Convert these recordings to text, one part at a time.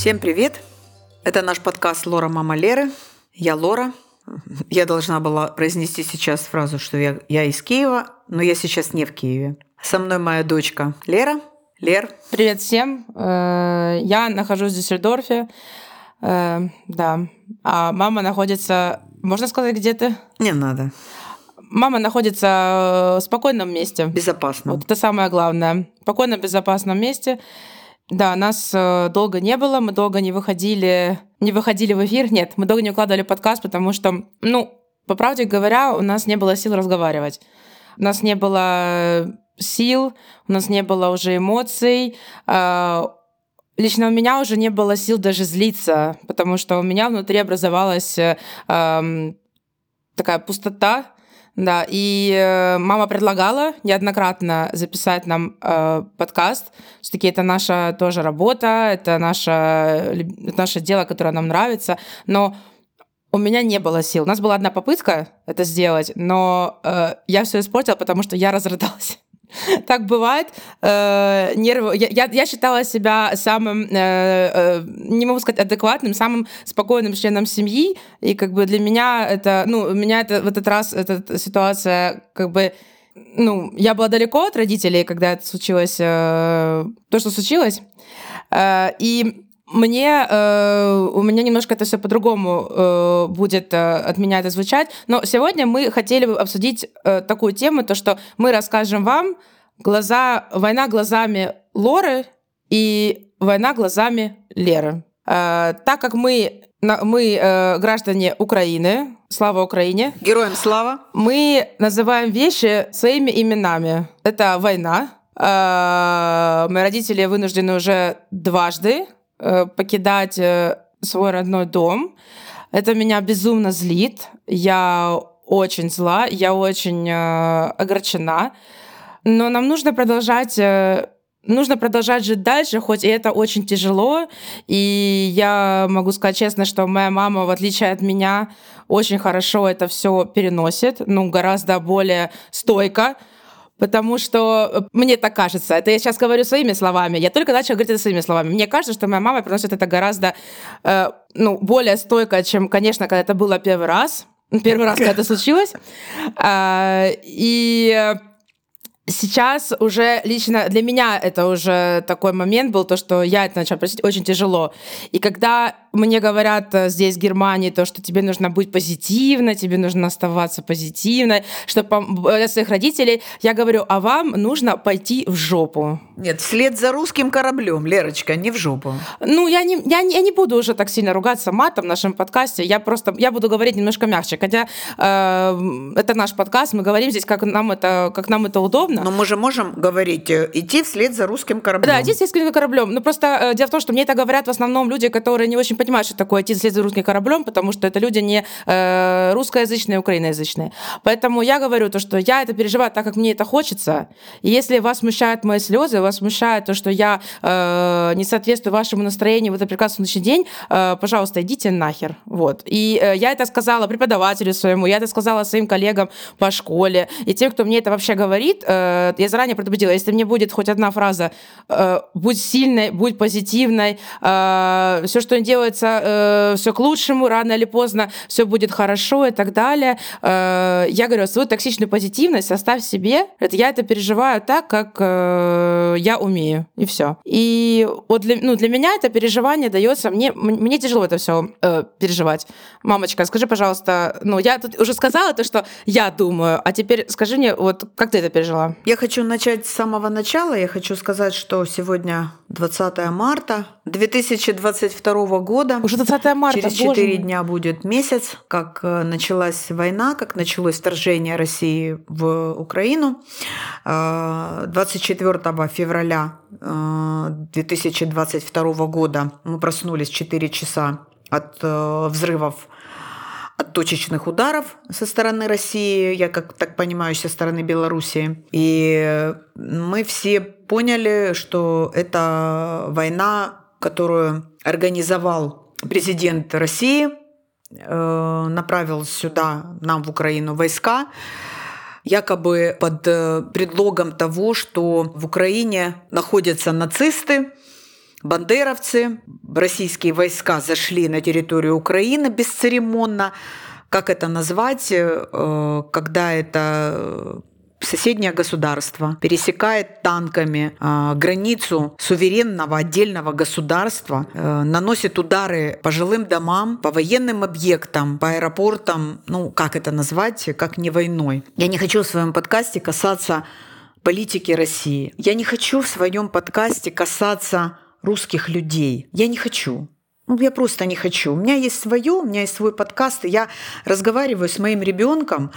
Всем привет! Это наш подкаст «Лора, мама Леры». Я Лора. Я должна была произнести сейчас фразу, что я, я из Киева, но я сейчас не в Киеве. Со мной моя дочка Лера. Лер. Привет всем. Э, я нахожусь в Дюссельдорфе. Э, да. А мама находится... Можно сказать, где ты? Не надо. Мама находится в спокойном месте. Безопасно. Вот это самое главное. В спокойном, безопасном месте. Да, нас э, долго не было, мы долго не выходили, не выходили в эфир. Нет, мы долго не укладывали подкаст, потому что, ну, по правде говоря, у нас не было сил разговаривать. У нас не было сил, у нас не было уже эмоций. А, лично у меня уже не было сил даже злиться, потому что у меня внутри образовалась э, такая пустота, да, и э, мама предлагала неоднократно записать нам э, подкаст. Все-таки это наша тоже работа, это наше, это наше дело, которое нам нравится. Но у меня не было сил. У нас была одна попытка это сделать, но э, я все испортила, потому что я разрыдалась. Так бывает. Э, нервы. Я, я считала себя самым, э, э, не могу сказать адекватным, самым спокойным членом семьи. И как бы для меня это, ну, меня это в этот раз эта ситуация как бы ну, я была далеко от родителей, когда это случилось, то, что случилось. И мне э, у меня немножко это все по-другому э, будет э, от меня это звучать. Но сегодня мы хотели бы обсудить э, такую тему, то что мы расскажем вам глаза война глазами Лоры и война глазами Леры. Э, так как мы мы э, граждане Украины, слава Украине. Героям слава. Мы называем вещи своими именами. Это война. Э, мои родители вынуждены уже дважды покидать э, свой родной дом. Это меня безумно злит. Я очень зла, я очень э, огорчена. Но нам нужно продолжать нужно продолжать жить дальше, хоть и это очень тяжело. И я могу сказать честно, что моя мама, в отличие от меня, очень хорошо это все переносит, ну, гораздо более стойко. Потому что э, мне так кажется, это я сейчас говорю своими словами, я только начала говорить это своими словами. Мне кажется, что моя мама приносит это гораздо э, ну, более стойко, чем, конечно, когда это было первый раз. Первый раз, когда это случилось. А, и сейчас уже лично для меня это уже такой момент был, то, что я это начала просить очень тяжело. И когда мне говорят э, здесь, в Германии, то, что тебе нужно быть позитивной, тебе нужно оставаться позитивной, что для своих родителей, я говорю, а вам нужно пойти в жопу. Нет, вслед за русским кораблем, Лерочка, не в жопу. Ну, я не, я, я не буду уже так сильно ругаться матом в нашем подкасте, я просто, я буду говорить немножко мягче, хотя э, это наш подкаст, мы говорим здесь, как нам это, как нам это удобно. Но мы же можем говорить, э, идти вслед за русским кораблем. Да, идти вслед за русским кораблем. Ну, просто э, дело в том, что мне это говорят в основном люди, которые не очень понимают, что такое идти за русским кораблем, потому что это люди не э, русскоязычные, украиноязычные. Поэтому я говорю то, что я это переживаю так, как мне это хочется. И если вас смущают мои слезы, вас смущает то, что я э, не соответствую вашему настроению в этот прекрасный день, э, пожалуйста, идите нахер. Вот. И э, я это сказала преподавателю своему, я это сказала своим коллегам по школе, и тем, кто мне это вообще говорит, э, я заранее предупредила, если мне будет хоть одна фраза э, «будь сильной, будь позитивной», э, все, что делается, э, все к лучшему, рано или поздно все будет хорошо и так далее. Э, я говорю, свою токсичную позитивность оставь себе. Это, я это переживаю так, как э, я умею, и все. И вот для, ну, для меня это переживание дается, мне, мне тяжело это все э, переживать. Мамочка, скажи, пожалуйста, ну, я тут уже сказала то, что я думаю, а теперь скажи мне, вот как ты это пережила? Я хочу начать с самого начала. Я хочу сказать, что сегодня 20 марта 2022 года. Уже 20 марта. Через 4 дня будет месяц, как э, началась война, как началось вторжение России в Украину. 24 э, февраля 2022 э, года мы проснулись 4 часа от взрывов от точечных ударов со стороны России, я как так понимаю, со стороны Белоруссии. И мы все поняли, что это война, которую организовал президент России, э, направил сюда, нам в Украину, войска, якобы под э, предлогом того, что в Украине находятся нацисты, бандеровцы, российские войска зашли на территорию Украины бесцеремонно. Как это назвать, э, когда это соседнее государство пересекает танками э, границу суверенного отдельного государства, э, наносит удары по жилым домам, по военным объектам, по аэропортам, ну как это назвать, как не войной. Я не хочу в своем подкасте касаться политики России. Я не хочу в своем подкасте касаться русских людей. Я не хочу. Ну, я просто не хочу. У меня есть свое, у меня есть свой подкаст, я разговариваю с моим ребенком,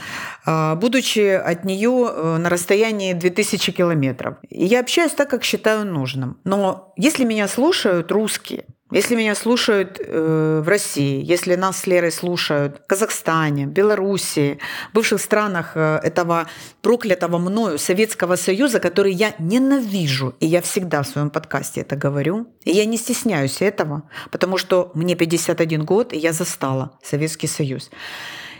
а, будучи от нее э, на расстоянии 2000 километров. И я общаюсь так, как считаю нужным. Но если меня слушают русские, если меня слушают э, в России, если нас с Лерой слушают в Казахстане, Белоруссии, бывших странах э, этого проклятого мною Советского Союза, который я ненавижу, и я всегда в своем подкасте это говорю, и я не стесняюсь этого, потому что мне 51 год, и я застала Советский Союз.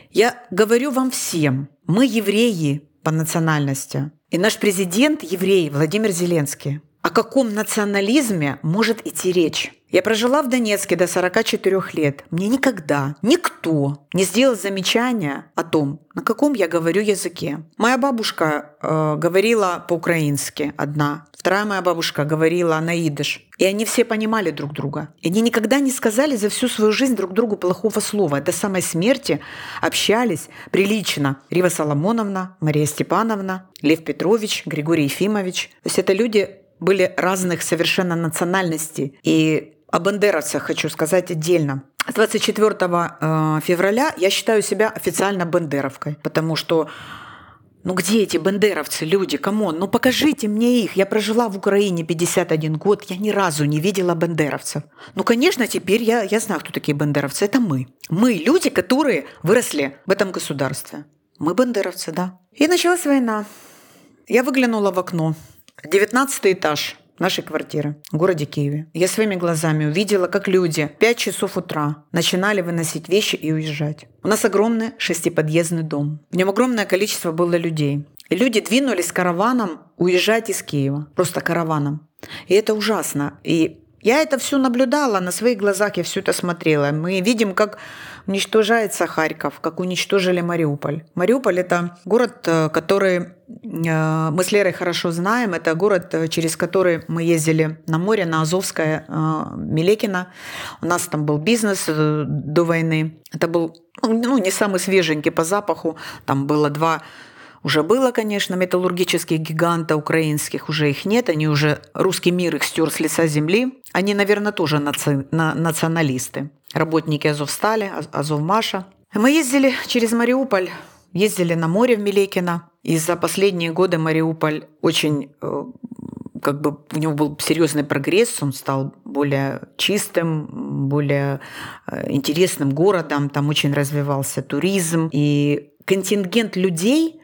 Я говорю вам всем, мы евреи по национальности, и наш президент еврей Владимир Зеленский. О каком национализме может идти речь? Я прожила в Донецке до 44 лет. Мне никогда никто не сделал замечания о том, на каком я говорю языке. Моя бабушка э, говорила по-украински одна, вторая моя бабушка говорила на идыш. И они все понимали друг друга. И они никогда не сказали за всю свою жизнь друг другу плохого слова. До самой смерти общались прилично. Рива Соломоновна, Мария Степановна, Лев Петрович, Григорий Ефимович. То есть это люди были разных совершенно национальностей. И о бандеровцах хочу сказать отдельно. С 24 э, февраля я считаю себя официально бандеровкой, потому что ну где эти бандеровцы, люди, come on, ну покажите мне их. Я прожила в Украине 51 год, я ни разу не видела бандеровцев. Ну, конечно, теперь я, я знаю, кто такие бандеровцы. Это мы. Мы люди, которые выросли в этом государстве. Мы бандеровцы, да. И началась война. Я выглянула в окно. 19 этаж нашей квартиры в городе Киеве. Я своими глазами увидела, как люди в 5 часов утра начинали выносить вещи и уезжать. У нас огромный шестиподъездный дом. В нем огромное количество было людей. И люди двинулись караваном уезжать из Киева. Просто караваном. И это ужасно. И я это все наблюдала, на своих глазах я все это смотрела. Мы видим, как уничтожается Харьков, как уничтожили Мариуполь. Мариуполь – это город, э, который э, мы с Лерой хорошо знаем. Это город, э, через который мы ездили на море, на Азовское, Милекино. У нас там был бизнес до войны. Это был ну, не самый свеженький по запаху. Там было два уже было, конечно, металлургических гиганта украинских, уже их нет, они уже, русский мир их стер с лица земли. Они, наверное, тоже наци, на, националисты. Работники Азовстали, Азовмаша. Мы ездили через Мариуполь, ездили на море в Милекино. И за последние годы Мариуполь очень э, как бы у него был серьезный прогресс, он стал более чистым, более э, интересным городом, там очень развивался туризм, и контингент людей,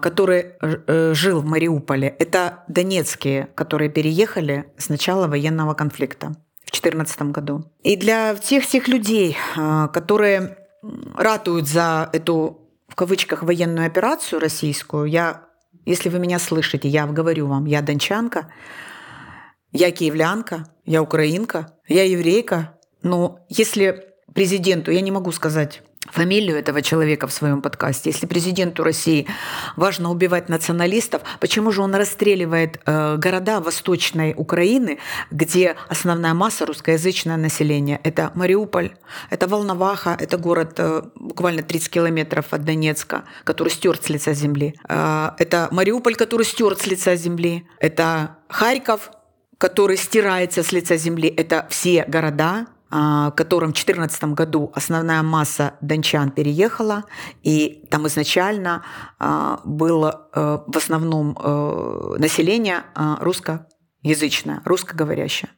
который э, жил в Мариуполе, это донецкие, которые переехали с начала военного конфликта в 2014 году. И для всех тех людей, а, которые ратуют за эту в кавычках военную операцию российскую, я, если вы меня слышите, я говорю вам, я дончанка, я киевлянка, я украинка, я еврейка. Но если президенту, я не могу сказать, фамилию этого человека в своем подкасте. Если президенту России важно убивать националистов, почему же он расстреливает э, города Восточной Украины, где основная масса русскоязычное население? Это Мариуполь, это Волноваха, это город э, буквально 30 километров от Донецка, который стерт с лица земли. Э, это Мариуполь, который стерт с лица земли. Это Харьков, который стирается с лица земли. Это все города, а, которым в 2014 году основная масса дончан переехала, и там изначально а, было э, в основном э, население а, русскоязычное, русскоговорящее.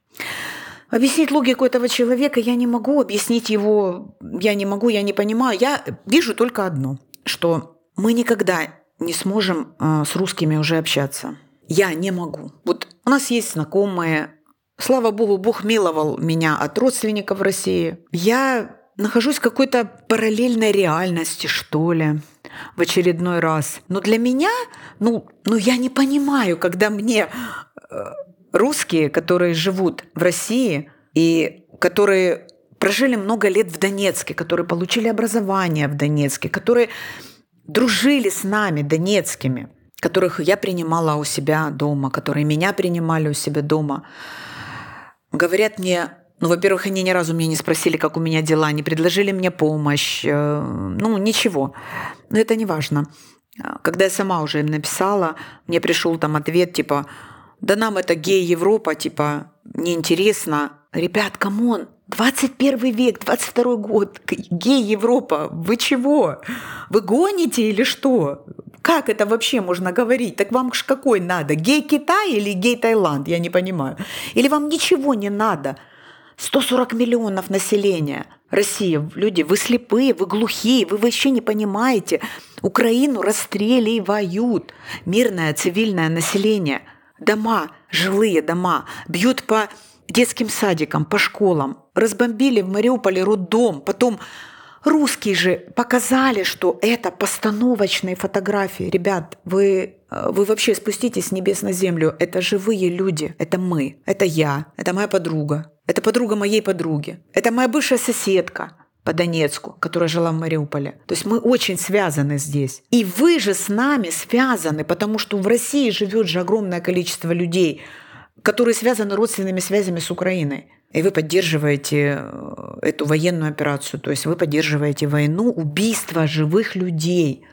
Объяснить логику этого человека я не могу, объяснить его я не могу, я не понимаю. Я вижу только одно, что мы никогда не сможем с русскими уже общаться. Я не могу. Вот у нас есть знакомые, Слава богу, Бог миловал меня от родственников в России. Я нахожусь в какой-то параллельной реальности, что ли, в очередной раз. Но для меня, ну, ну я не понимаю, когда мне э, русские, которые живут в России и которые прожили много лет в Донецке, которые получили образование в Донецке, которые дружили с нами, донецкими, которых я принимала у себя дома, которые меня принимали у себя дома, говорят мне, ну, во-первых, они ни разу меня не спросили, как у меня дела, не предложили мне помощь, э, ну, ничего. Но это не важно. Когда я сама уже им написала, мне пришел там ответ типа, да нам это гей-Европа, типа, неинтересно. Ребят, come on, 21 век, 22 год, гей-Европа, вы чего? Вы гоните или что? Как это вообще можно говорить? Так вам ж какой надо? Гей-Китай или гей-Таиланд? Я не понимаю. Или вам ничего не надо? 140 миллионов населения. Россия, люди, вы слепые, вы глухие, вы вообще не понимаете. Украину расстреливают. Мирное цивильное население. Дома, жилые дома. Бьют по детским садикам, по школам. Разбомбили в Мариуполе роддом. Потом русские же показали, что это постановочные фотографии. Ребят, вы, э, вы вообще спуститесь с небес на землю. Это живые люди. Это мы. Это я. Это моя подруга. Это подруга моей подруги. Это моя бывшая соседка по Донецку, которая жила в Мариуполе. То есть мы очень связаны здесь. И вы же с нами связаны, потому что в России живет же огромное количество людей, которые связаны родственными связями с Украиной. И вы поддерживаете э, эту военную операцию, то есть вы поддерживаете войну, убийство живых людей.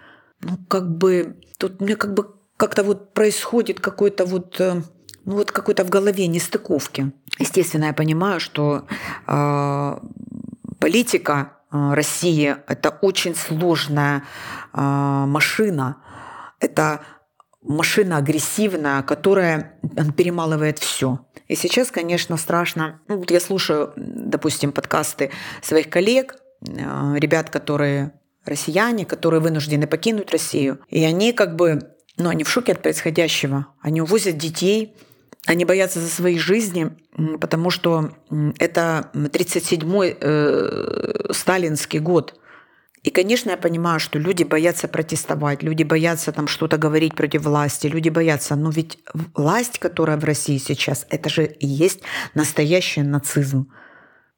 Ну, как бы, тут мне как бы как-то вот происходит какой-то вот э, ну вот какой-то в голове нестыковки. Естественно, я понимаю, что э, политика э, России это очень сложная э, машина. Это машина агрессивная, которая перемалывает все. И сейчас, конечно, страшно. Ну, вот я слушаю, допустим, подкасты своих коллег, э, ребят, которые россияне, которые вынуждены покинуть Россию. И они как бы, ну, они в шоке от происходящего. Они увозят детей, они боятся за свои жизни, потому что это 37-й э, сталинский год. И, конечно, я понимаю, что люди боятся протестовать, люди боятся там что-то говорить против власти, люди боятся. Но ведь власть, которая в России сейчас, это же и есть настоящий нацизм.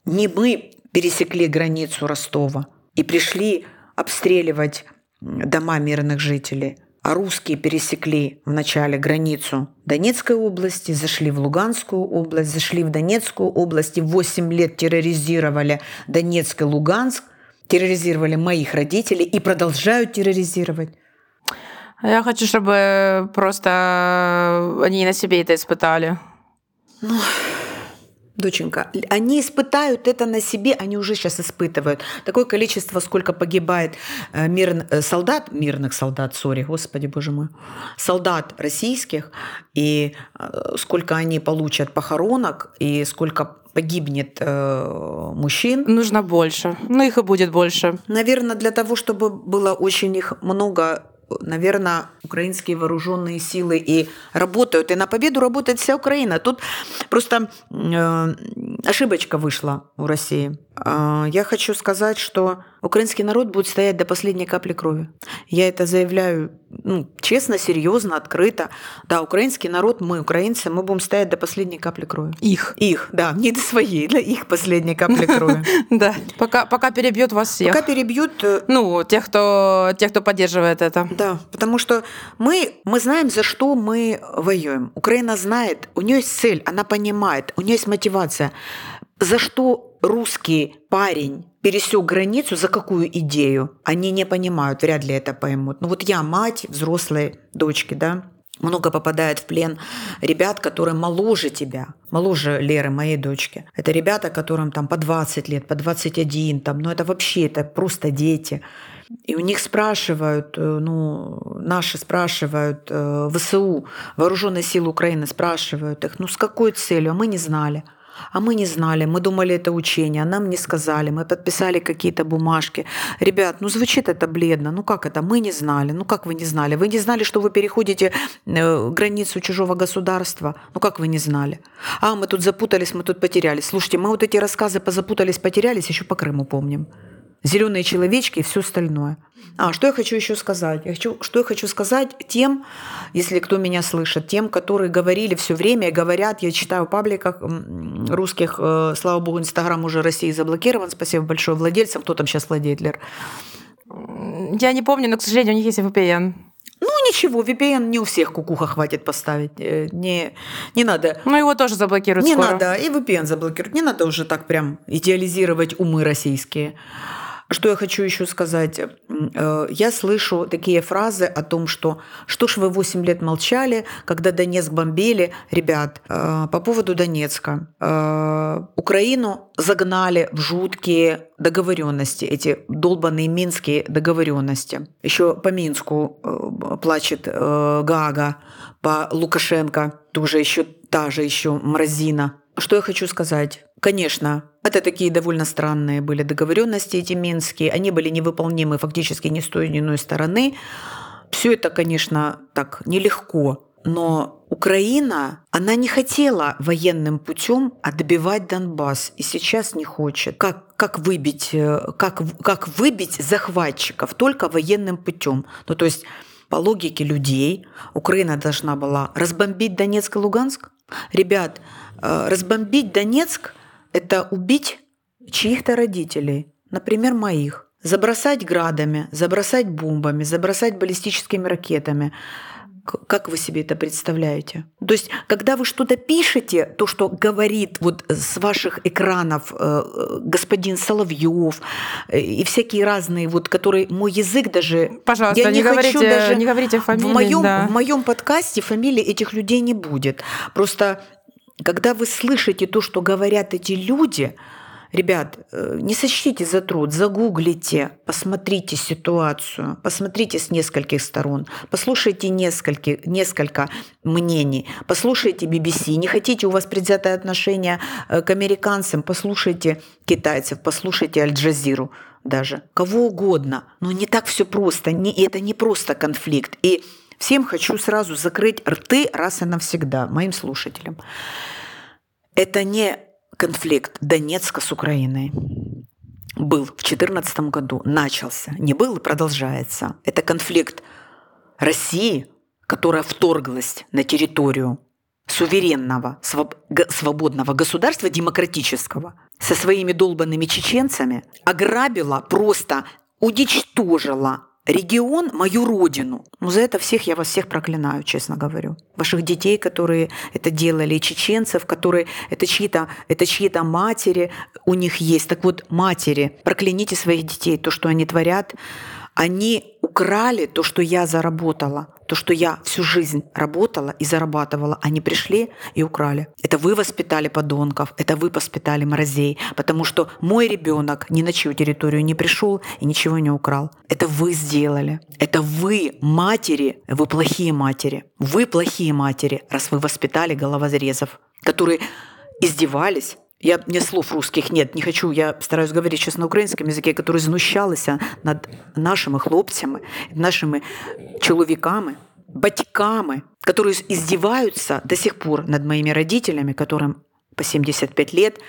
Не мы пересекли границу Ростова и пришли обстреливать дома мирных жителей, а русские пересекли вначале границу Донецкой области, зашли в Луганскую область, зашли в Донецкую область и 8 лет терроризировали Донецк и Луганск – терроризировали моих родителей и продолжают терроризировать. Я хочу, чтобы просто они на себе это испытали. Ну, доченька, они испытают это на себе, они уже сейчас испытывают. Такое количество, сколько погибает э, мир, э, солдат, мирных солдат, сори, господи, боже мой, солдат российских, и э, сколько они получат похоронок, и сколько погибнет э, мужчин. Нужно больше. Ну, их и будет больше. Наверное, для того, чтобы было очень их много, наверное, украинские вооруженные силы и работают. И на победу работает вся Украина. Тут просто э, ошибочка вышла у России. Э, я хочу сказать, что украинский народ будет стоять до последней капли крови. Я это заявляю ну, честно, серьезно, открыто. Да, украинский народ, мы, украинцы, мы будем стоять до последней капли крови. Их. Их, да, не до своей, для их последней капли крови. Да, пока, пока перебьют вас всех. Пока перебьют... Э, ну, тех, кто, тех, кто поддерживает это. Да, потому что мы, мы знаем, за что мы воюем. Украина знает, у нее есть цель, она понимает, у нее есть мотивация. За что русский парень пересек границу, за какую идею? Они не понимают, вряд ли это поймут. Ну вот я мать взрослой дочки, да, много попадает в плен ребят, которые моложе тебя, моложе Леры, моей дочки. Это ребята, которым там по 20 лет, по 21, там, ну это вообще, это просто дети. И у них спрашивают, э, ну, наши спрашивают, э, ВСУ, Вооруженные силы Украины спрашивают их, ну с какой целью, а мы не знали. А мы не знали, мы думали, это учение, а нам не сказали, мы подписали какие-то бумажки. Ребят, ну звучит это бледно, ну как это, мы не знали, ну как вы не знали? Вы не знали, что вы переходите э, границу чужого государства? Ну как вы не знали? А, мы тут запутались, мы тут потерялись. Слушайте, мы вот эти рассказы позапутались, потерялись, еще по Крыму помним. Зеленые человечки и все остальное. А что я хочу еще сказать? Я хочу, что я хочу сказать тем, если кто меня слышит, тем, которые говорили все время и говорят, я читаю в пабликах русских, э, слава богу, Инстаграм уже России заблокирован, спасибо большое владельцам, кто там сейчас владеет, Лер? Я не помню, но, к сожалению, у них есть VPN. Ну, ничего, VPN не у всех кукуха хватит поставить. Э, не, не надо. Ну, его тоже заблокируют Не скоро. надо, и VPN заблокируют. Не надо уже так прям идеализировать умы российские. Что я хочу еще сказать? Э, я слышу такие фразы о том, что что ж вы 8 лет молчали, когда Донецк бомбили. Ребят, э, по поводу Донецка. Э, Украину загнали в жуткие договоренности, эти долбанные минские договоренности. Еще по Минску плачет Гага, по Лукашенко тоже еще та же еще мразина. Что я хочу сказать? Конечно, это такие довольно странные были договоренности эти минские. Они были невыполнимы фактически ни с той, ни иной стороны. Все это, конечно, так нелегко. Но Украина, она не хотела военным путем отбивать Донбасс и сейчас не хочет. Как, как, выбить, э, как, как выбить захватчиков только военным путем. Ну, то есть по логике людей Украина должна была разбомбить Донецк и Луганск. Ребят, разбомбить Донецк это убить чьих-то родителей, например, моих, забросать градами, забросать бомбами, забросать баллистическими ракетами. Как вы себе это представляете? То есть, когда вы что-то пишете, то, что говорит вот с ваших экранов э, господин Соловьев э, и всякие разные, вот, которые мой язык даже... Пожалуйста, я не, не говорите, хочу даже... Не говорите фамилии, в моем, да. в моем подкасте фамилии этих людей не будет. Просто когда вы слышите то, что говорят эти люди, ребят, э, не сочтите за труд, загуглите, посмотрите ситуацию, посмотрите с нескольких сторон, послушайте несколько, несколько мнений, послушайте BBC. Не хотите, у вас предвзятое отношение э, к американцам, послушайте китайцев, послушайте Аль-Джазиру даже, кого угодно. Но не так все просто, не, это не просто конфликт. И Всем хочу сразу закрыть рты раз и навсегда моим слушателям. Это не конфликт Донецка с Украиной. Был в 2014 году, начался. Не был и продолжается. Это конфликт России, которая вторглась на территорию суверенного, свободного государства, демократического, со своими долбанными чеченцами, ограбила, просто уничтожила регион, мою родину. Ну, за это всех я вас всех проклинаю, честно говорю. Ваших детей, которые это делали, и чеченцев, которые это чьи-то это чьи-то матери у них есть. Так вот, матери, прокляните своих детей, то, что они творят. Они украли то, что я заработала, то, что я всю жизнь работала и зарабатывала. Они пришли и украли. Это вы воспитали подонков, это вы воспитали мразей, потому что мой ребенок ни на чью территорию не пришел и ничего не украл. Это вы сделали. Это вы, матери, вы плохие матери. Вы плохие матери, раз вы воспитали головозрезов, которые издевались я, мне слов русских нет, не хочу, я стараюсь говорить сейчас на украинском языке, который знущалися над нашими хлопцями, нашими чоловіками, батьками, которые издеваются до сих пор над моими родителями, которым по 75 лет,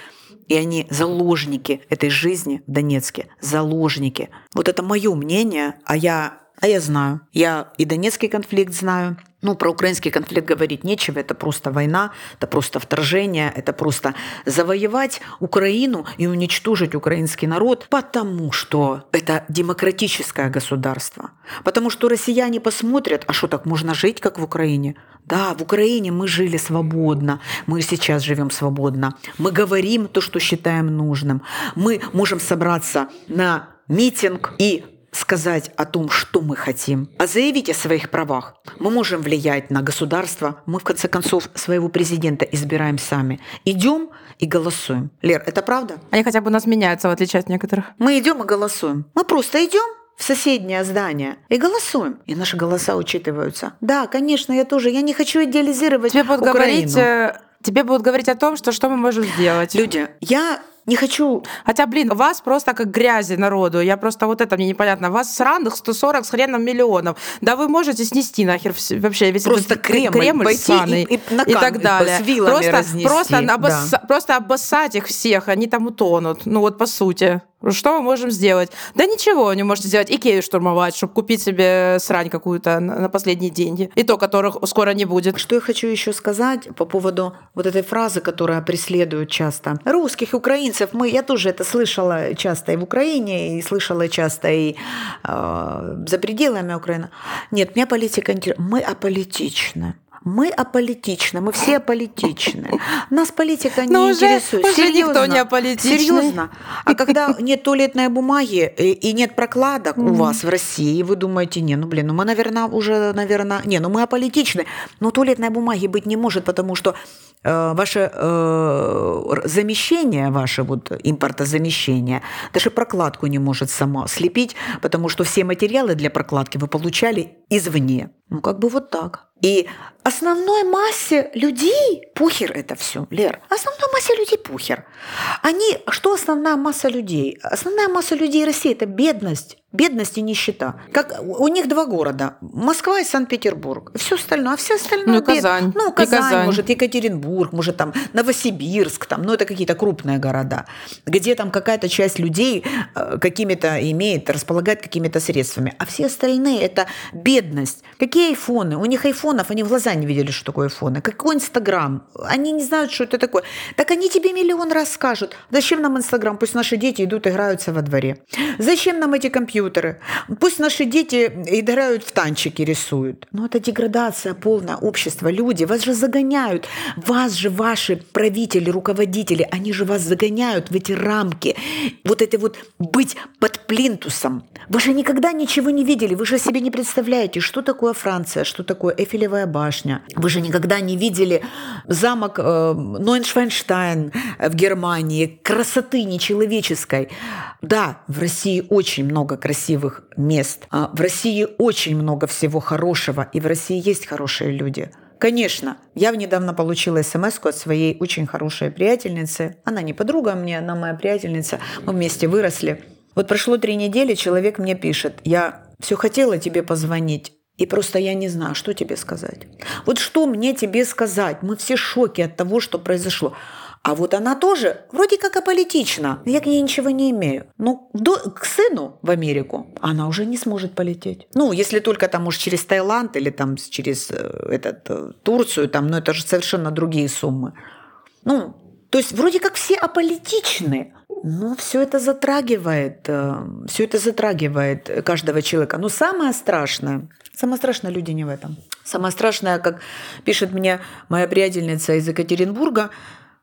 и они заложники этой жизни в Донецке, заложники. Вот это мое мнение, а я, а я знаю. Я и донецкий конфликт знаю, ну, про украинский конфликт говорить нечего, это просто война, это просто вторжение, это просто завоевать Украину и уничтожить украинский народ, потому что это демократическое государство. Потому что россияне посмотрят, а что так можно жить, как в Украине? Да, в Украине мы жили свободно, мы сейчас живем свободно. Мы говорим то, что считаем нужным. Мы можем собраться на митинг и сказать о том, что мы хотим, а заявить о своих правах. Мы можем влиять на государство. Мы, в конце концов, своего президента избираем сами. Идем и голосуем. Лер, это правда? Они хотя бы у нас меняются, в отличие от некоторых. Мы идем и голосуем. Мы просто идем в соседнее здание и голосуем. И наши голоса учитываются. Да, конечно, я тоже. Я не хочу идеализировать Тебе будут Украину. говорить, э, тебе будут говорить о том, что что мы можем сделать. Люди, я не хочу. Хотя, блин, вас просто как грязи народу. Я просто вот это мне непонятно. Вас сраных 140 с хреном миллионов. Да вы можете снести нахер вообще весь просто этот Кремль, Кремль ссаный и, и, и так далее. С просто, разнести. просто, да. обосса, просто обоссать их всех, они там утонут. Ну вот по сути. Что мы можем сделать? Да ничего не можете сделать. Икею штурмовать, чтобы купить себе срань какую-то на последние деньги. И то, которых скоро не будет. Что я хочу еще сказать по поводу вот этой фразы, которая преследует часто. Русских, украинцев, мы, я тоже это слышала часто и в Украине, и слышала часто и э, за пределами Украины. Нет, меня политика интересует. Мы аполитичны. Мы аполитичны, мы все аполитичны. Нас политика не Но интересует. Уже, уже никто не аполитичный. Серьезно. А когда нет туалетной бумаги и нет прокладок у вас в России, вы думаете, не, ну блин, ну мы, наверное, уже, наверное, не, ну мы аполитичны. Но туалетной бумаги быть не может, потому что э, ваше э, замещение, ваше вот импортозамещение, даже прокладку не может само слепить, потому что все материалы для прокладки вы получали извне. Ну как бы вот так. И основной массе людей пухер это все, Лер. Основной массе людей пухер. Они, что основная масса людей? Основная масса людей России – это бедность, бедность и нищета. Как у них два города – Москва и Санкт-Петербург. Все остальное, а все остальное ну, Казань. Ну, Казань, Казань, может, Екатеринбург, может, там Новосибирск, там, ну, это какие-то крупные города, где там какая-то часть людей э, какими-то имеет, располагает какими-то средствами. А все остальные – это бедность. Какие айфоны? У них айфонов, они в глаза не видели, что такое айфоны. Какой Инстаграм? Они не знают, что это такое. Так они тебе миллион раз скажут. Зачем нам Инстаграм? Пусть наши дети идут, играются во дворе. Зачем нам эти компьютеры? Пусть наши дети играют в танчики, рисуют. Но это деградация полная общества. Люди, вас же загоняют. Вас же ваши правители, руководители, они же вас загоняют в эти рамки. Вот это вот быть под плинтусом. Вы же никогда ничего не видели. Вы же себе не представляете, что такое Франция, что такое Эфелевая башня. Вы же никогда не видели замок э, Нойншвайнштайн в Германии, красоты нечеловеческой. Да, в России очень много красивых мест, а в России очень много всего хорошего, и в России есть хорошие люди. Конечно, я недавно получила смс от своей очень хорошей приятельницы. Она не подруга мне, она моя приятельница. Мы вместе выросли. Вот прошло три недели, человек мне пишет, я все хотела тебе позвонить, и просто я не знаю, что тебе сказать. Вот что мне тебе сказать? Мы все в шоке от того, что произошло. А вот она тоже вроде как аполитична. Я к ней ничего не имею. Но до, к сыну в Америку она уже не сможет полететь. Ну, если только там, может, через Таиланд или там через э, этот, э, Турцию, там, ну, это же совершенно другие суммы. Ну, то есть вроде как все аполитичны, но все это затрагивает, э, все это затрагивает каждого человека. Но самое страшное, Самое страшное люди не в этом. Самое страшное, как пишет мне моя приятельница из Екатеринбурга,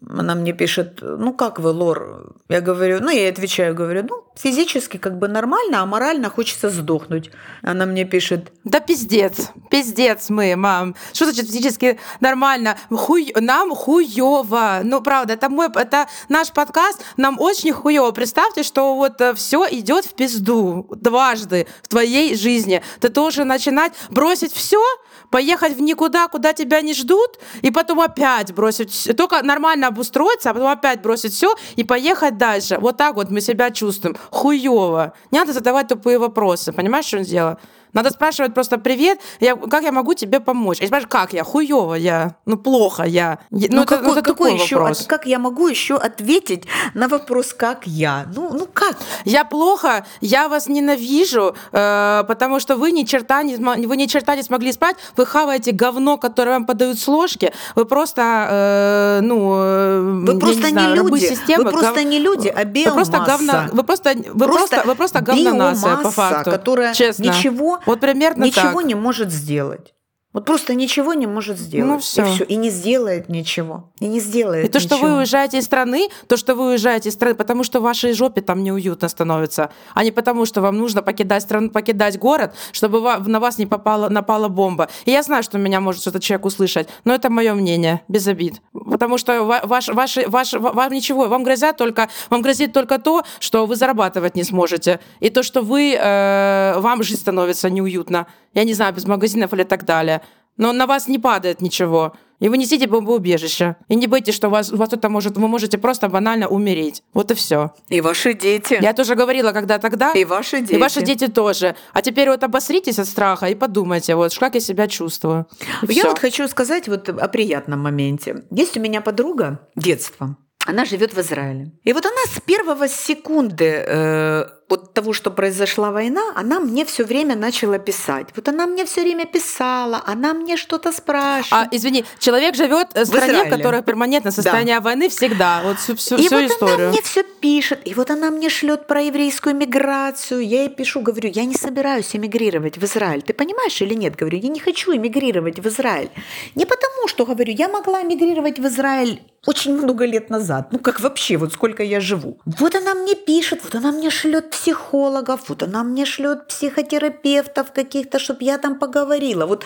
она мне пишет, ну как вы, Лор? Я говорю, ну я ей отвечаю, говорю, ну физически как бы нормально, а морально хочется сдохнуть. Она мне пишет. Да пиздец, пиздец мы, мам. Что значит физически нормально? Хуй, нам хуево. Ну правда, это мой, это наш подкаст, нам очень хуево. Представьте, что вот э, все идет в пизду дважды в твоей жизни. Ты должен начинать бросить все, поехать в никуда, куда тебя не ждут, и потом опять бросить, только нормально обустроиться, а потом опять бросить все и поехать дальше. Вот так вот мы себя чувствуем. Хуево. Не надо задавать тупые вопросы. Понимаешь, что он дело? Надо спрашивать просто «Привет, я, как я могу тебе помочь?» Я спрашиваю, как я? Хуёво я, ну плохо я. Ну, ну это, какой, это какой еще, вопрос. как я могу еще ответить на вопрос «как я?» Ну, ну как? Я плохо, я вас ненавижу, э, потому что вы ни, черта не, вы ни черта не смогли спать, вы хаваете говно, которое вам подают с ложки, вы просто, э, ну, вы просто не, знаю, люди, системы, вы просто гов... не люди, а биомасса. Вы просто говно, вы просто, вы просто, просто, вы просто говнонация, по факту. которая Честно. ничего вот примерно ничего так. не может сделать. Вот просто ничего не может сделать. Ну, все. И, все. и не сделает ничего. И не сделает И то, ничего. что вы уезжаете из страны, то, что вы уезжаете из страны, потому что в вашей жопе там неуютно становится, а не потому, что вам нужно покидать страну, покидать город, чтобы на вас не попала, напала бомба. И я знаю, что меня может что-то человек услышать, но это мое мнение, без обид. Потому что ваш, ваш, ваш, вам ничего, вам грозят только, вам грозит только то, что вы зарабатывать не сможете, и то, что вы, э, вам жизнь становится неуютно. Я не знаю, без магазинов или так далее но на вас не падает ничего. И вы несите бомбоубежище. И не бойтесь, что у вас, у вас это может, вы можете просто банально умереть. Вот и все. И ваши дети. Я тоже говорила, когда тогда. И ваши дети. И ваши дети тоже. А теперь вот обосритесь от страха и подумайте, вот как я себя чувствую. И я всё. вот хочу сказать вот о приятном моменте. Есть у меня подруга детства. она живет в Израиле. И вот она с первого секунды э, от того, что произошла война, она мне все время начала писать. Вот она мне все время писала, она мне что-то спрашивала. А, извини, человек живет в стране, Израиле. в которой перманентно состояние да. войны всегда. Вот всю, всю, и всю вот историю. она мне все пишет, и вот она мне шлет про еврейскую миграцию. Я ей пишу, говорю, я не собираюсь эмигрировать в Израиль. Ты понимаешь или нет? Говорю, я не хочу эмигрировать в Израиль. Не потому, что, говорю, я могла эмигрировать в Израиль очень много лет назад. Ну, как вообще, вот сколько я живу. Вот она мне пишет, вот она мне шлет психологов, вот она мне шлет психотерапевтов каких-то, чтобы я там поговорила. Вот,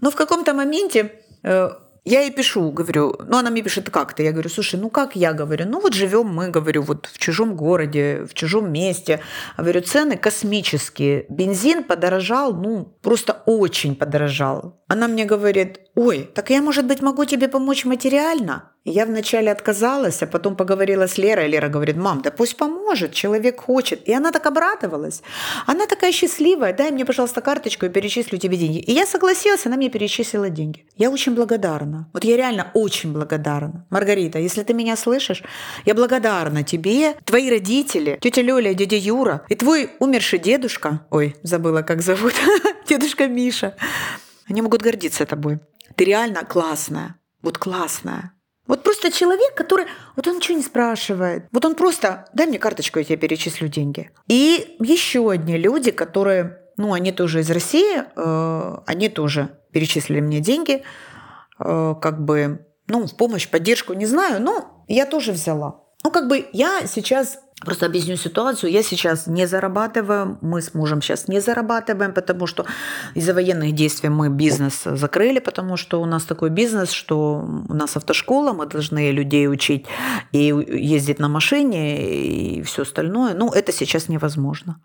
но в каком-то моменте э, я ей пишу, говорю, ну она мне пишет, как ты? Я говорю, слушай, ну как я говорю? Ну вот живем мы, говорю, вот в чужом городе, в чужом месте. Говорю, цены космические. Бензин подорожал, ну просто очень подорожал. Она мне говорит, ой, так я, может быть, могу тебе помочь материально? Я вначале отказалась, а потом поговорила с Лерой. Лера говорит, мам, да пусть поможет, человек хочет. И она так обрадовалась. Она такая счастливая, дай мне, пожалуйста, карточку, и перечислю тебе деньги. И я согласилась, она мне перечислила деньги. Я очень благодарна. Вот я реально очень благодарна. Маргарита, если ты меня слышишь, я благодарна тебе, твои родители, тетя Лёля, дядя Юра и твой умерший дедушка. Ой, забыла, как зовут. Дедушка Миша. Они могут гордиться тобой. Ты реально классная. Вот классная. Вот просто человек, который... Вот он ничего не спрашивает. Вот он просто... Дай мне карточку, я тебе перечислю деньги. И еще одни люди, которые... Ну, они тоже из России, э, они тоже перечислили мне деньги, э, как бы, ну, в помощь, поддержку, не знаю, но я тоже взяла. Ну, как бы я сейчас Просто объясню ситуацию. Я сейчас не зарабатываю, мы с мужем сейчас не зарабатываем, потому что из-за военных действий мы бизнес закрыли, потому что у нас такой бизнес, что у нас автошкола, мы должны людей учить и ездить на машине и все остальное. Ну, это сейчас невозможно.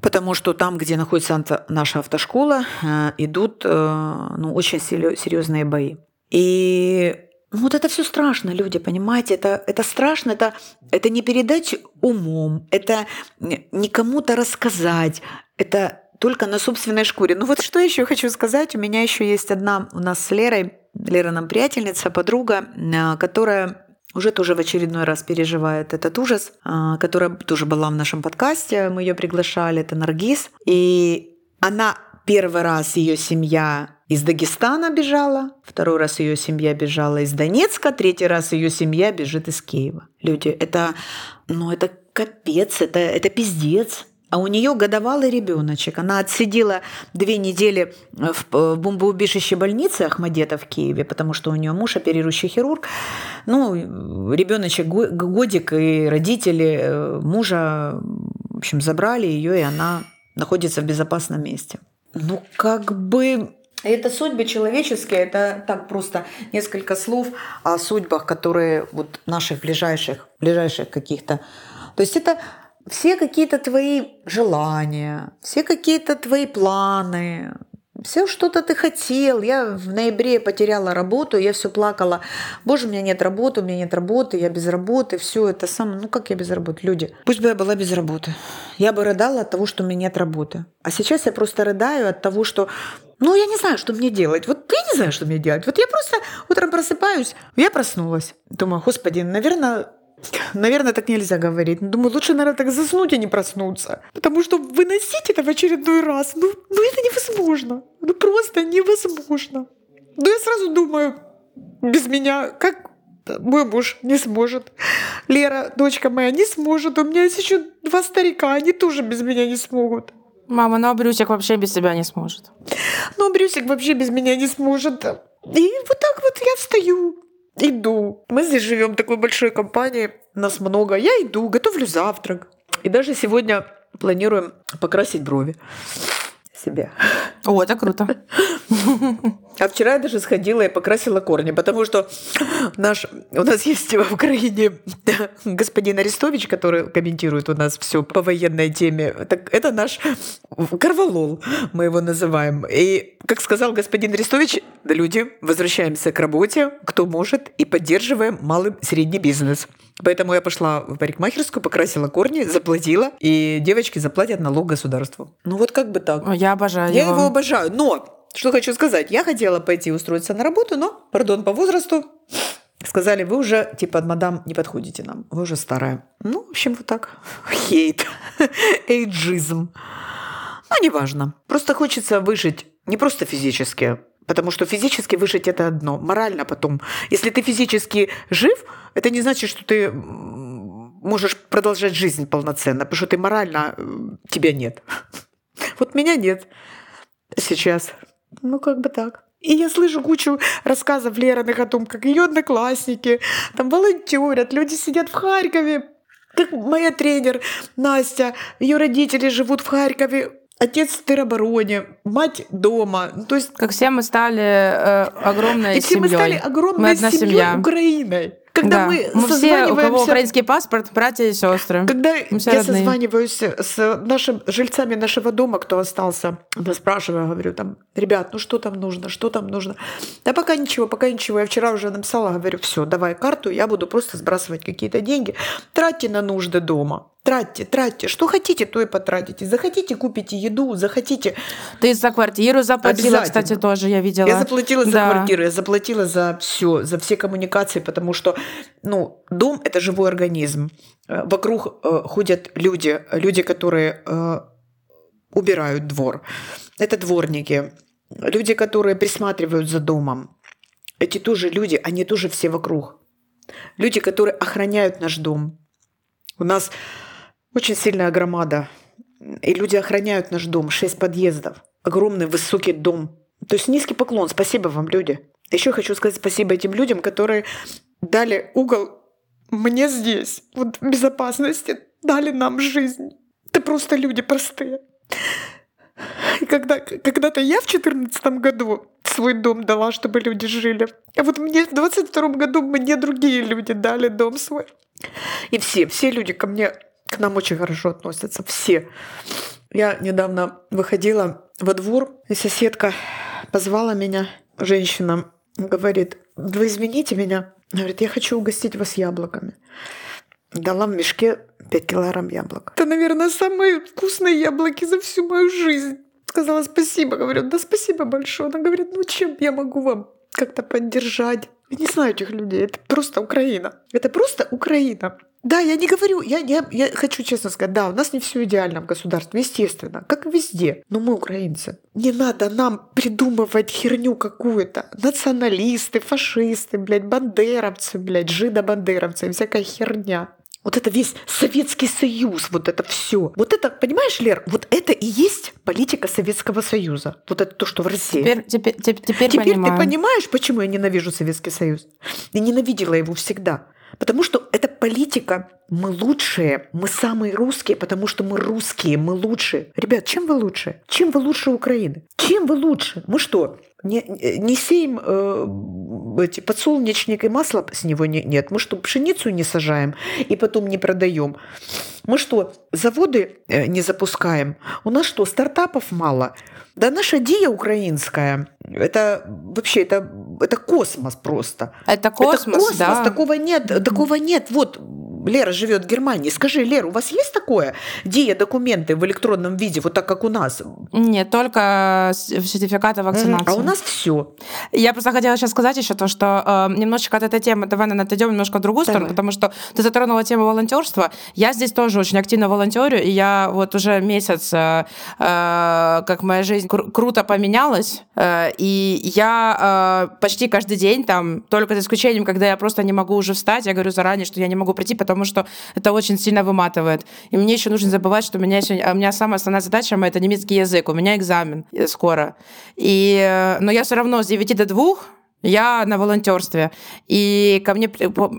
Потому что там, где находится наша автошкола, э, идут э, ну, очень серьезные бои. И ну вот это все страшно, люди, понимаете? Это, это страшно, это, это не передать умом, это не кому-то рассказать, это только на собственной шкуре. Ну вот что еще хочу сказать. У меня еще есть одна у нас с Лерой, Лера нам приятельница, подруга, э, которая уже тоже в очередной раз переживает этот ужас, э, которая тоже была в нашем подкасте, мы ее приглашали, это Наргиз. И она первый раз, ее семья из Дагестана бежала, второй раз ее семья бежала из Донецка, третий раз ее семья бежит из Киева. Люди, это, ну, это капец, это, это пиздец. А у нее годовалый ребеночек. Она отсидела две недели в бомбоубежище больницы Ахмадета в Киеве, потому что у нее муж оперирующий хирург. Ну, ребеночек годик, и родители э, мужа, в общем, забрали ее, и она находится в безопасном месте. Ну, как бы это судьбы человеческие, это так просто несколько слов о судьбах, которые вот наших ближайших, ближайших каких-то. То есть это все какие-то твои желания, все какие-то твои планы, все что-то ты хотел. Я в ноябре потеряла работу, я все плакала. Боже, у меня нет работы, у меня нет работы, я без работы, все это самое. Ну как я без работы? Люди, пусть бы я была без работы. Я бы рыдала от того, что у меня нет работы. А сейчас я просто рыдаю от того, что ну, я не знаю, что мне делать. Вот я не знаю, что мне делать. Вот я просто утром просыпаюсь, я проснулась. Думаю, господи, наверное, Наверное, так нельзя говорить. Думаю, лучше, наверное, так заснуть, а не проснуться. Потому что выносить это в очередной раз, ну, ну это невозможно. Ну просто невозможно. Ну я сразу думаю, без меня, как мой муж не сможет. Лера, дочка моя, не сможет. У меня есть еще два старика, они тоже без меня не смогут. Мама, ну а Брюсик вообще без тебя не сможет. Ну а Брюсик вообще без меня не сможет. И вот так вот я встаю, иду. Мы здесь живем такой большой компании, нас много. Я иду, готовлю завтрак. И даже сегодня планируем покрасить брови себе. О, это круто. А вчера я даже сходила и покрасила корни, потому что наш, у нас есть в Украине господин Арестович, который комментирует у нас все по военной теме. Так это наш корвалол, мы его называем. И, как сказал господин Арестович, люди, возвращаемся к работе, кто может, и поддерживаем малый средний бизнес. Поэтому я пошла в парикмахерскую, покрасила корни, заплатила, и девочки заплатят налог государству. Ну вот как бы так. Я обожаю Я его, его обожаю. Но что хочу сказать, я хотела пойти устроиться на работу, но, пардон, по возрасту Сказали, вы уже, типа, мадам, не подходите нам, вы уже старая. Ну, в общем, вот так. Хейт. Эйджизм. Ну, неважно. Просто хочется выжить не просто физически, потому что физически выжить это одно, морально потом. Если ты физически жив, это не значит, что ты можешь продолжать жизнь полноценно, потому что ты морально э, тебя нет. Вот меня нет сейчас. Ну, как бы так. И я слышу кучу рассказов Лераных о том, как ее одноклассники там волонтерят, люди сидят в Харькове, как моя тренер Настя, ее родители живут в Харькове, отец в теробороне, мать дома. То есть как все мы стали э, огромной и все семьей. мы стали огромной мы семьей семья. Украиной. Когда да. мы, мы все, у кого украинский паспорт, братья и сестры. Когда я родные. созваниваюсь с нашими жильцами нашего дома, кто остался, я спрашиваю, говорю, там, ребят, ну что там нужно, что там нужно? Да пока ничего, пока ничего. Я вчера уже написала, говорю, все, давай карту, я буду просто сбрасывать какие-то деньги. Тратьте на нужды дома. Тратьте, тратьте. Что хотите, то и потратите. Захотите, купите еду, захотите. Ты за квартиру заплатила, кстати, тоже, я видела. Я заплатила за да. квартиру, я заплатила за все, за все коммуникации, потому что ну, дом – это живой организм. Э, вокруг э, ходят люди, люди, которые э, убирают двор. Это дворники, люди, которые присматривают за домом. Эти тоже люди, они тоже все вокруг. Люди, которые охраняют наш дом. У нас очень сильная громада. И люди охраняют наш дом. Шесть подъездов. Огромный высокий дом. То есть низкий поклон. Спасибо вам, люди. Еще хочу сказать спасибо этим людям, которые дали угол мне здесь, вот безопасности, дали нам жизнь. Это просто люди простые. И когда, когда-то я в 2014 году свой дом дала, чтобы люди жили. А вот мне в 22 году мне другие люди дали дом свой. И все, все люди ко мне, к нам очень хорошо относятся. Все. Я недавно выходила во двор, и соседка позвала меня, женщина, говорит, вы извините меня, говорит, я хочу угостить вас яблоками. Дала в мешке 5 килограмм яблок. Это, наверное, самые вкусные яблоки за всю мою жизнь. Сказала спасибо. Говорю, да спасибо большое. Она говорит, ну чем я могу вам как-то поддержать? Я не знаю этих людей. Это просто Украина. Это просто Украина. Да, я не говорю, я, я, я хочу честно сказать, да, у нас не все идеально в государстве, естественно, как и везде. Но мы украинцы. Не надо нам придумывать херню какую-то. Националисты, фашисты, блядь, бандеровцы, блядь, жидобандеровцы, всякая херня. Вот это весь Советский Союз, вот это все. Вот это, понимаешь, Лер, вот это и есть политика Советского Союза. Вот это то, что в России. Теперь, теперь, теперь, теперь, теперь понимаю. ты понимаешь, почему я ненавижу Советский Союз? Я ненавидела его всегда. Потому что это политика. Мы лучшие, мы самые русские, потому что мы русские, мы лучшие. Ребят, чем вы лучше? Чем вы лучше Украины? Чем вы лучше? Мы что, не, не сеем э, эти подсолнечник и масло с него не, нет. Мы что, пшеницу не сажаем и потом не продаем? Мы что, заводы э, не запускаем? У нас что, стартапов мало? Да наша Дия украинская, это вообще, это, это космос просто. Это космос, это космос да. Такого нет, такого нет. Вот Лера живет в Германии. Скажи, Лера, у вас есть такое? Дия документы в электронном виде, вот так, как у нас? Нет, только сертификаты вакцинации. А у нас все. Я просто хотела сейчас сказать еще то, что э, немножечко от этой темы, давай, наверное, отойдем немножко в другую Давай. сторону, потому что ты затронула тему волонтерства. Я здесь тоже очень активно волонтерю, и я вот уже месяц, э, э, как моя жизнь кру- круто поменялась, э, и я э, почти каждый день там, только за исключением, когда я просто не могу уже встать, я говорю заранее, что я не могу прийти, потому что это очень сильно выматывает. И мне еще нужно забывать, что у меня, еще, у меня самая основная задача – это немецкий язык. У меня экзамен скоро. И, э, но я все равно с 9 до 2 я на волонтерстве. И ко мне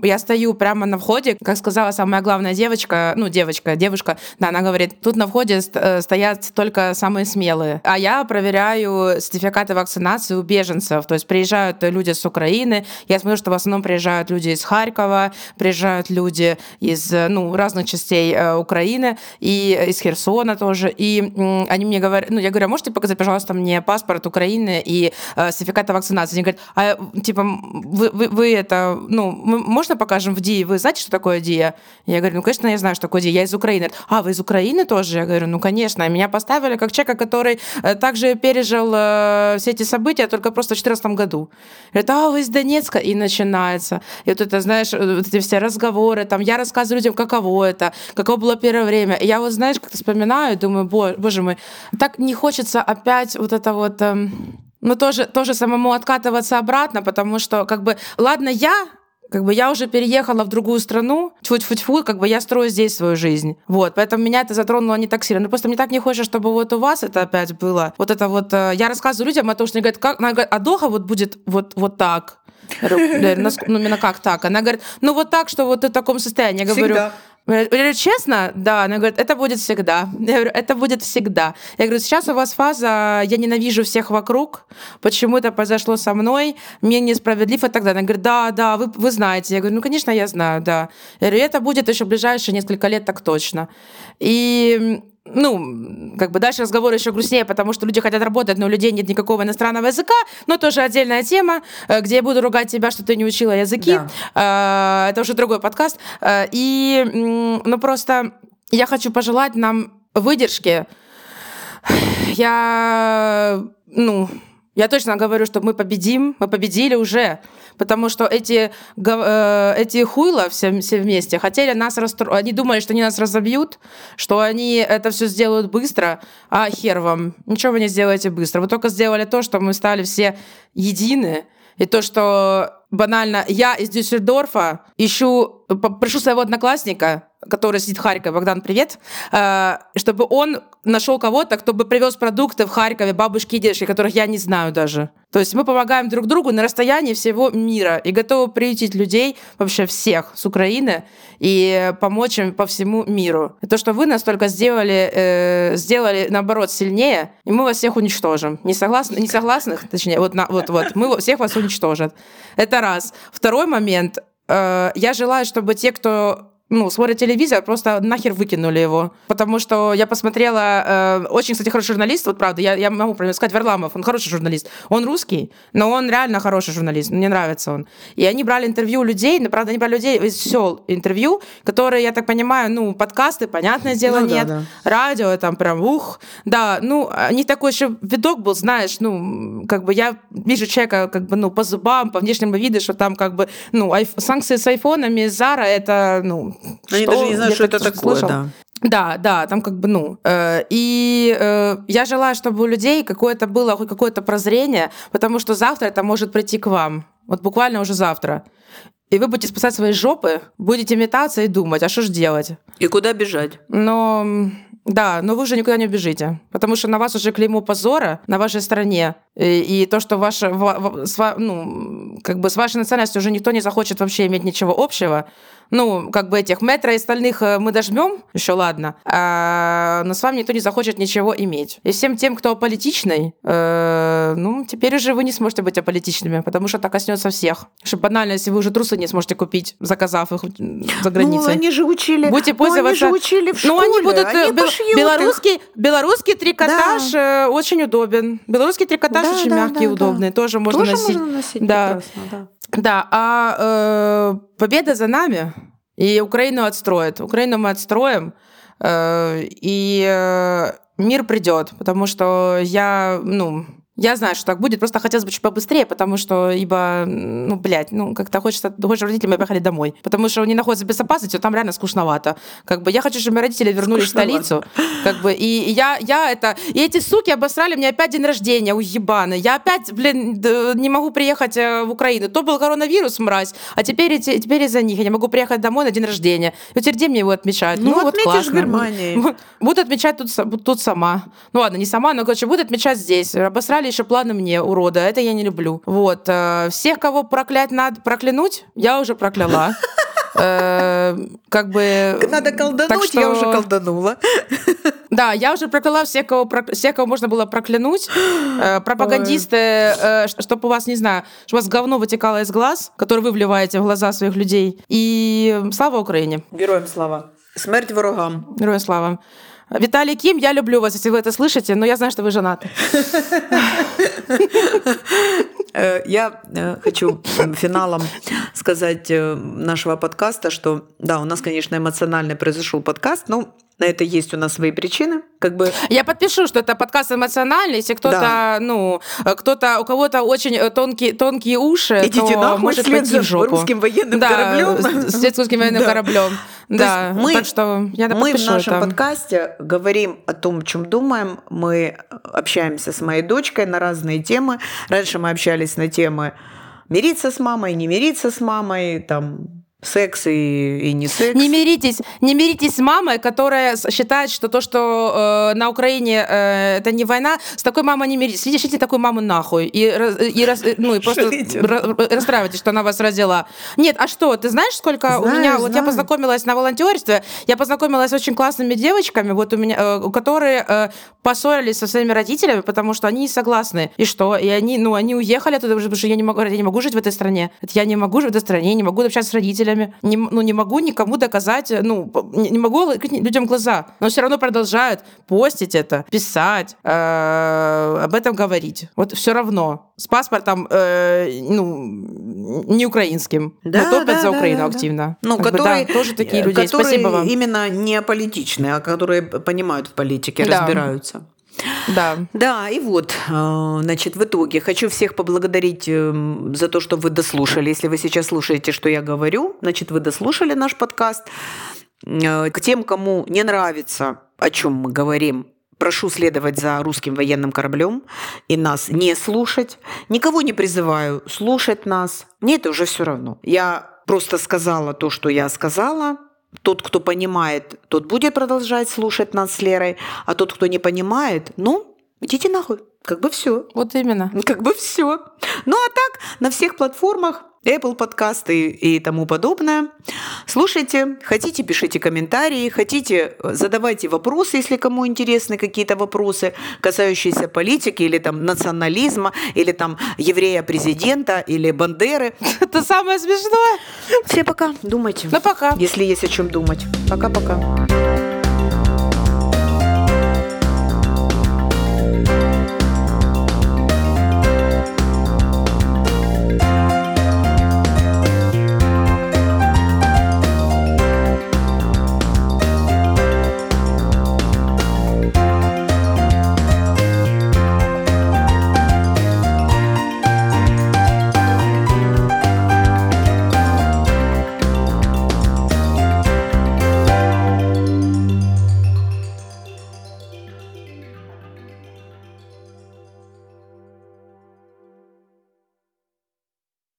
я стою прямо на входе, как сказала самая главная девочка, ну, девочка, девушка, да, она говорит, тут на входе э, стоят только самые смелые. А я проверяю сертификаты вакцинации у беженцев. То есть приезжают люди с Украины. Я смотрю, что в основном приезжают люди из Харькова, приезжают люди из ну, разных частей э, Украины и из Херсона тоже. И они мне говорят, ну, я говорю, а можете показать, пожалуйста, мне паспорт Украины и э, сертификат вакцинации? Они говорят, а типа, вы, вы, вы это, ну, мы, можно покажем в ДИ? Вы знаете, что такое ДИА? Я говорю, ну, конечно, я знаю, что такое ДИА. Я из Украины. А, вы из Украины тоже? Я говорю, ну, конечно. Меня поставили как человека, который э, также пережил э, все эти события, только просто в 2014 году. Говорят, а, вы из Донецка? И начинается. И вот это, знаешь, вот эти все разговоры, там, я рассказываю людям, каково это, каково было первое время. И я вот, знаешь, как-то вспоминаю, думаю, боже мой, так не хочется опять вот это вот... Эм, ну, тоже, тоже самому откатываться обратно, потому что, как бы, ладно, я как бы я уже переехала в другую страну, тьфу-тьфу-тьфу, как бы я строю здесь свою жизнь. Вот, поэтому меня это затронуло не так сильно. Ну, просто мне так не хочется, чтобы вот у вас это опять было. Вот это вот, э, я рассказываю людям о том, что они говорят, как, она говорит, а доха вот будет вот, вот так. ну, именно как так? Она говорит, ну, вот так, что вот ты в таком состоянии. Я говорю, Всегда. Я говорю, честно? Да. Она говорит, это будет всегда. Я говорю, это будет всегда. Я говорю, сейчас у вас фаза «я ненавижу всех вокруг», почему это произошло со мной, мне несправедливо и так далее. Она говорит, да, да, вы, вы знаете. Я говорю, ну, конечно, я знаю, да. Я говорю, это будет еще ближайшие несколько лет так точно. И ну, как бы дальше разговор еще грустнее, потому что люди хотят работать, но у людей нет никакого иностранного языка, но тоже отдельная тема, э, где я буду ругать тебя, что ты не учила языки. Да. Э, это уже другой подкаст. Э, и, ну, просто я хочу пожелать нам выдержки. Я, ну, я точно говорю, что мы победим, мы победили уже, потому что эти, э, эти хуйла все, все вместе хотели нас расстроить. Они думали, что они нас разобьют, что они это все сделают быстро, а хер вам, ничего вы не сделаете быстро. Вы только сделали то, что мы стали все едины, и то, что банально я из Дюссельдорфа ищу, прошу своего одноклассника, который сидит в Харькове, Богдан, привет, э, чтобы он нашел кого-то, кто бы привез продукты в Харькове, бабушки и дедушки, которых я не знаю даже. То есть мы помогаем друг другу на расстоянии всего мира и готовы приютить людей, вообще всех с Украины, и помочь им по всему миру. И то, что вы настолько сделали, э, сделали наоборот сильнее, и мы вас всех уничтожим. Не, согласны, не согласных, точнее, вот, на, вот, вот, мы всех вас уничтожат. Это раз. Второй момент. Э, я желаю, чтобы те, кто ну, смотрят телевизор, просто нахер выкинули его. Потому что я посмотрела, э, очень, кстати, хороший журналист, вот правда, я, я могу про него сказать, Варламов, он хороший журналист. Он русский, но он реально хороший журналист, мне нравится он. И они брали интервью у людей, но, правда, они брали людей из сел интервью, которые, я так понимаю, ну, подкасты, понятное дело, ну, нет. Да, да. Радио, там прям, ух, да, ну, не такой еще видок был, знаешь, ну, как бы я вижу человека, как бы, ну, по зубам, по внешнему виду, что там, как бы, ну, айф- санкции с айфонами, Зара, это, ну, они даже не знают, что это такое, слышал. да. Да, да, там как бы, ну, э, и э, я желаю, чтобы у людей какое-то было хоть какое-то прозрение, потому что завтра это может прийти к вам, вот буквально уже завтра. И вы будете спасать свои жопы, будете метаться и думать, а что ж делать? И куда бежать? Но да, но вы уже никуда не убежите, потому что на вас уже клеймо позора на вашей стране. И, и то, что ваша, ну, как бы с вашей национальностью уже никто не захочет вообще иметь ничего общего, ну, как бы этих метро и остальных э, мы дожмем, еще ладно, а, но с вами никто не захочет ничего иметь. И всем тем, кто аполитичный, э, ну, теперь уже вы не сможете быть аполитичными, потому что это коснется всех. Что банально, если вы уже трусы не сможете купить, заказав их за границей. Ну, они же учили. Будете пользоваться. Ну, они же учили в школе. Ну, они будут они э, белорусский, белорусский трикотаж да. очень удобен. Белорусский трикотаж да, очень да, мягкий да, и удобный, да. тоже можно тоже носить. Можно носить да. прекрасно, да. Да, а э, победа за нами, и Украину отстроят. Украину мы отстроим, э, и э, мир придет, потому что я, ну, я знаю, что так будет, просто хотелось бы чуть побыстрее, потому что, ибо, ну, блядь, ну, как-то хочется, хочешь родителям поехали домой. Потому что они находятся в безопасности, там реально скучновато. Как бы я хочу, чтобы мои родители вернулись в столицу. Как бы, и я, я это... И эти суки обосрали мне опять день рождения, уебаны. Я опять, блин, не могу приехать э, в Украину. То был коронавирус, мразь, а теперь, теперь из-за них я не могу приехать домой на день рождения. И теперь где мне его отмечают? Ну, ну вот классно. в Германии. Буду отмечать тут, тут сама. Ну ладно, не сама, но, короче, буду отмечать здесь. Обосрали дали еще планы мне, урода. Это я не люблю. Вот. Э, всех, кого проклять надо, проклянуть, я уже прокляла. Э, как бы... Надо колдануть, я уже колданула. Да, я уже прокляла всех, кого, всех, кого можно было проклянуть. Э, пропагандисты, чтобы у вас, не знаю, чтобы у вас говно вытекало из глаз, которое вы вливаете в глаза своих людей. И слава Украине. Героям слава. Смерть ворогам. Героям слава. Виталий Ким, я люблю вас, если вы это слышите, но я знаю, что вы женаты. Э, я э, хочу финалом сказать э, нашего подкаста, что да, у нас, конечно, эмоциональный произошел подкаст, но на это есть у нас свои причины. Как бы... Я подпишу, что это подкаст эмоциональный. Если кто-то, да. ну, кто-то, у кого-то очень тонкие, тонкие уши, Идите то нахуй может пойти в жопу. русским военным да, кораблем. С русским военным Да. кораблем. Да, мы, так что я мы в нашем это. подкасте говорим о том, о чем думаем. Мы общаемся с моей дочкой на разные темы. Раньше мы общались на темы мириться с мамой, не мириться с мамой, там секс и, и не секс. Не миритесь, не миритесь с мамой, которая считает, что то, что э, на Украине э, это не война, с такой мамой не миритесь. Идите, такую маму нахуй и, и, раз- ну, и просто расстраивайтесь, что она вас родила. Нет, а что, ты знаешь, сколько у Знаю, меня, вот я знаю. познакомилась на волонтерстве, я познакомилась с очень классными девочками, вот у меня, э, у которые э, поссорились со своими родителями, потому что они не согласны. И что? И они, ну, они уехали оттуда, потому что я не могу, я не могу жить в этой стране. Я не могу жить в этой стране, я не могу общаться с родителями, не, м- ну, не могу никому доказать, ну, п- не, не могу людям глаза. Но все равно продолжают постить это, писать, э, об этом говорить. Вот все равно. С паспортом, э, ну, не украинским. Да, но топят да, за да, Украину да, да. активно. Ну, Как бы, которые, да, тоже такие э, люди. которые Спасибо вам. именно не аполитичные, а которые понимают в политике, Да. разбираются. Да. Да, и вот, э, значит, в итоге хочу всех поблагодарить э, за то, что вы дослушали. Если вы сейчас слушаете, что я говорю, значит, вы дослушали наш подкаст. Э, К тем, кому не нравится, о чем мы говорим, прошу следовать за русским военным кораблем и нас не слушать. Никого не призываю слушать нас. Мне это уже все равно. Я просто сказала то, что я сказала. Тот, кто понимает, тот будет продолжать слушать нас с Лерой, а тот, кто не понимает, ну, идите нахуй. Как бы все. Вот именно. Как бы все. Ну а так, на всех платформах, Apple подкасты и тому подобное. Слушайте, хотите, пишите комментарии, хотите, задавайте вопросы, если кому интересны какие-то вопросы, касающиеся политики или там национализма, или там еврея-президента, или Бандеры. Это самое смешное. Все пока, думайте. Ну, пока. Если есть о чем думать. Пока-пока.